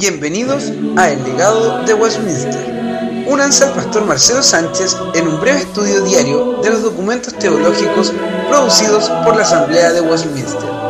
Bienvenidos a El legado de Westminster. Únanse al pastor Marcelo Sánchez en un breve estudio diario de los documentos teológicos producidos por la Asamblea de Westminster.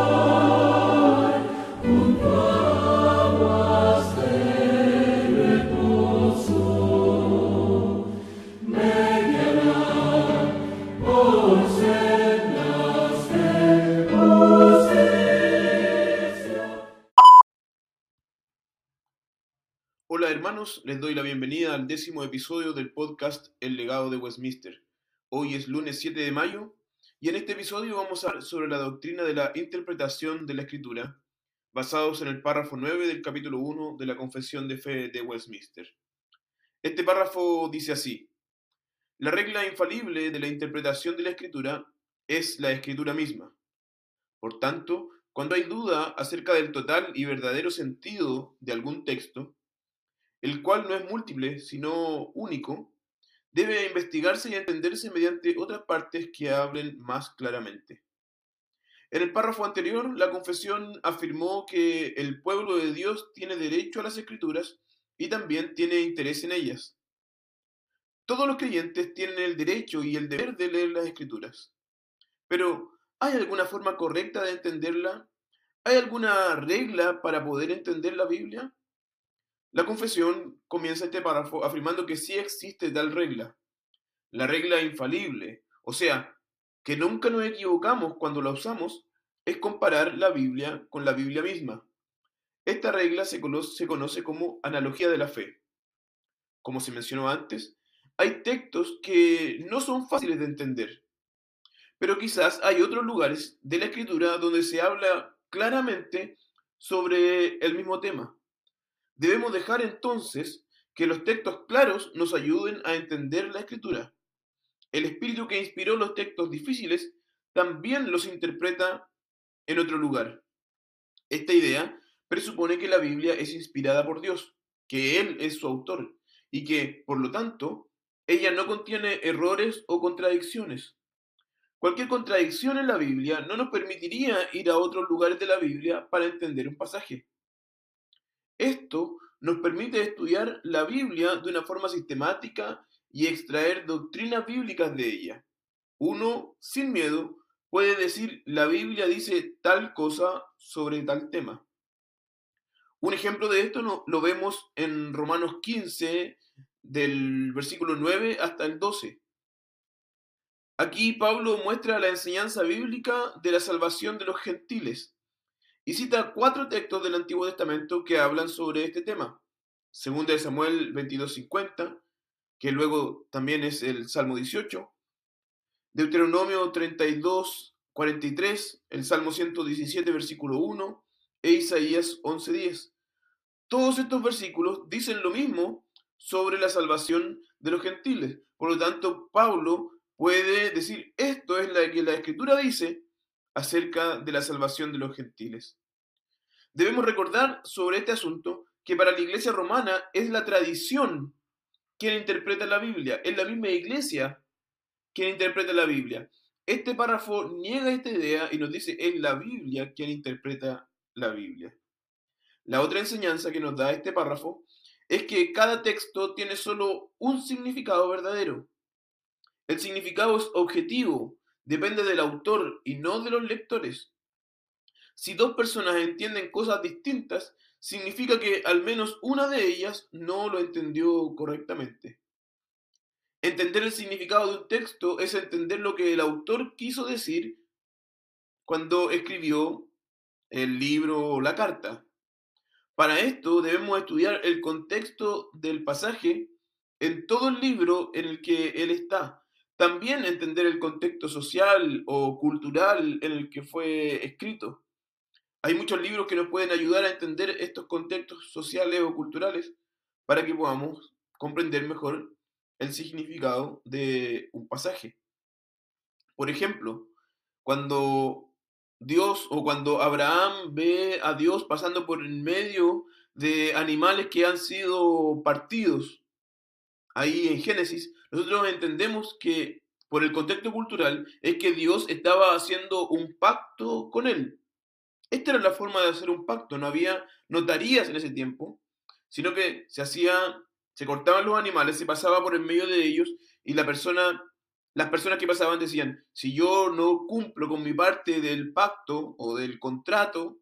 Hermanos, les doy la bienvenida al décimo episodio del podcast El legado de Westminster. Hoy es lunes 7 de mayo y en este episodio vamos a hablar sobre la doctrina de la interpretación de la escritura, basados en el párrafo 9 del capítulo 1 de la Confesión de Fe de Westminster. Este párrafo dice así, la regla infalible de la interpretación de la escritura es la escritura misma. Por tanto, cuando hay duda acerca del total y verdadero sentido de algún texto, el cual no es múltiple, sino único, debe investigarse y entenderse mediante otras partes que hablen más claramente. En el párrafo anterior, la confesión afirmó que el pueblo de Dios tiene derecho a las escrituras y también tiene interés en ellas. Todos los creyentes tienen el derecho y el deber de leer las escrituras. Pero, ¿hay alguna forma correcta de entenderla? ¿Hay alguna regla para poder entender la Biblia? La confesión comienza este párrafo afirmando que sí existe tal regla, la regla infalible, o sea, que nunca nos equivocamos cuando la usamos, es comparar la Biblia con la Biblia misma. Esta regla se conoce, se conoce como analogía de la fe. Como se mencionó antes, hay textos que no son fáciles de entender, pero quizás hay otros lugares de la escritura donde se habla claramente sobre el mismo tema. Debemos dejar entonces que los textos claros nos ayuden a entender la escritura. El espíritu que inspiró los textos difíciles también los interpreta en otro lugar. Esta idea presupone que la Biblia es inspirada por Dios, que Él es su autor y que, por lo tanto, ella no contiene errores o contradicciones. Cualquier contradicción en la Biblia no nos permitiría ir a otros lugares de la Biblia para entender un pasaje. Esto nos permite estudiar la Biblia de una forma sistemática y extraer doctrinas bíblicas de ella. Uno, sin miedo, puede decir la Biblia dice tal cosa sobre tal tema. Un ejemplo de esto lo vemos en Romanos 15, del versículo 9 hasta el 12. Aquí Pablo muestra la enseñanza bíblica de la salvación de los gentiles y cita cuatro textos del Antiguo Testamento que hablan sobre este tema. Segunda de Samuel 22:50, que luego también es el Salmo 18, Deuteronomio 32:43, el Salmo 117 versículo 1 e Isaías 11:10. Todos estos versículos dicen lo mismo sobre la salvación de los gentiles. Por lo tanto, Pablo puede decir, esto es lo que la escritura dice acerca de la salvación de los gentiles. Debemos recordar sobre este asunto que para la iglesia romana es la tradición quien interpreta la Biblia, es la misma iglesia quien interpreta la Biblia. Este párrafo niega esta idea y nos dice es la Biblia quien interpreta la Biblia. La otra enseñanza que nos da este párrafo es que cada texto tiene solo un significado verdadero. El significado es objetivo, depende del autor y no de los lectores. Si dos personas entienden cosas distintas, significa que al menos una de ellas no lo entendió correctamente. Entender el significado de un texto es entender lo que el autor quiso decir cuando escribió el libro o la carta. Para esto debemos estudiar el contexto del pasaje en todo el libro en el que él está. También entender el contexto social o cultural en el que fue escrito. Hay muchos libros que nos pueden ayudar a entender estos contextos sociales o culturales para que podamos comprender mejor el significado de un pasaje. Por ejemplo, cuando Dios o cuando Abraham ve a Dios pasando por el medio de animales que han sido partidos, ahí en Génesis, nosotros entendemos que por el contexto cultural es que Dios estaba haciendo un pacto con él. Esta era la forma de hacer un pacto. No había notarías en ese tiempo. sino que se hacía, se cortaban los animales, se pasaba por en medio de ellos y la persona, las personas que pasaban decían, si yo no cumplo con mi parte del pacto o del contrato,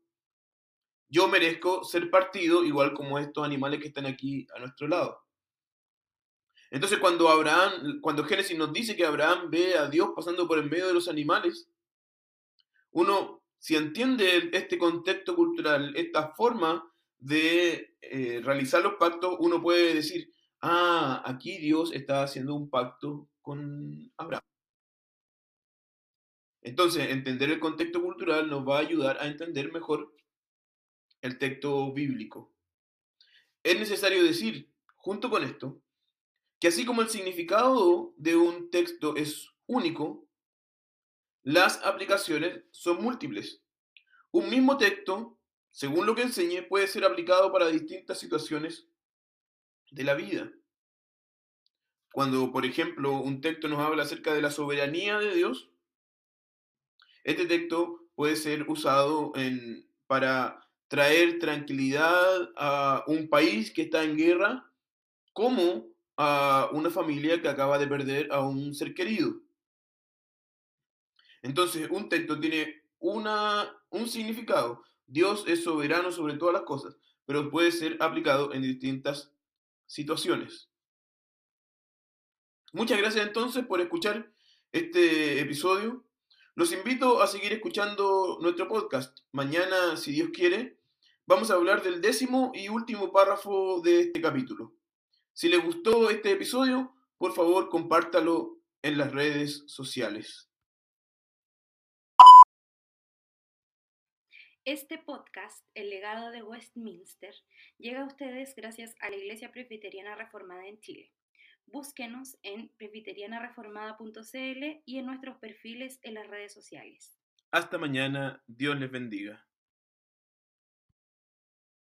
yo merezco ser partido igual como estos animales que están aquí a nuestro lado. Entonces cuando Abraham, cuando Génesis nos dice que Abraham ve a Dios pasando por en medio de los animales, uno, si entiende este contexto cultural, esta forma de eh, realizar los pactos, uno puede decir, ah, aquí Dios está haciendo un pacto con Abraham. Entonces, entender el contexto cultural nos va a ayudar a entender mejor el texto bíblico. Es necesario decir, junto con esto, que así como el significado de un texto es único, las aplicaciones son múltiples. Un mismo texto, según lo que enseñe, puede ser aplicado para distintas situaciones de la vida. Cuando, por ejemplo, un texto nos habla acerca de la soberanía de Dios, este texto puede ser usado para traer tranquilidad a un país que está en guerra, como a una familia que acaba de perder a un ser querido. Entonces, un texto tiene una, un significado. Dios es soberano sobre todas las cosas, pero puede ser aplicado en distintas situaciones. Muchas gracias entonces por escuchar este episodio. Los invito a seguir escuchando nuestro podcast. Mañana, si Dios quiere, vamos a hablar del décimo y último párrafo de este capítulo. Si les gustó este episodio, por favor compártalo en las redes sociales. Este podcast, El legado de Westminster, llega a ustedes gracias a la Iglesia Presbiteriana Reformada en Chile. Búsquenos en presbiterianareformada.cl y en nuestros perfiles en las redes sociales. Hasta mañana, Dios les bendiga.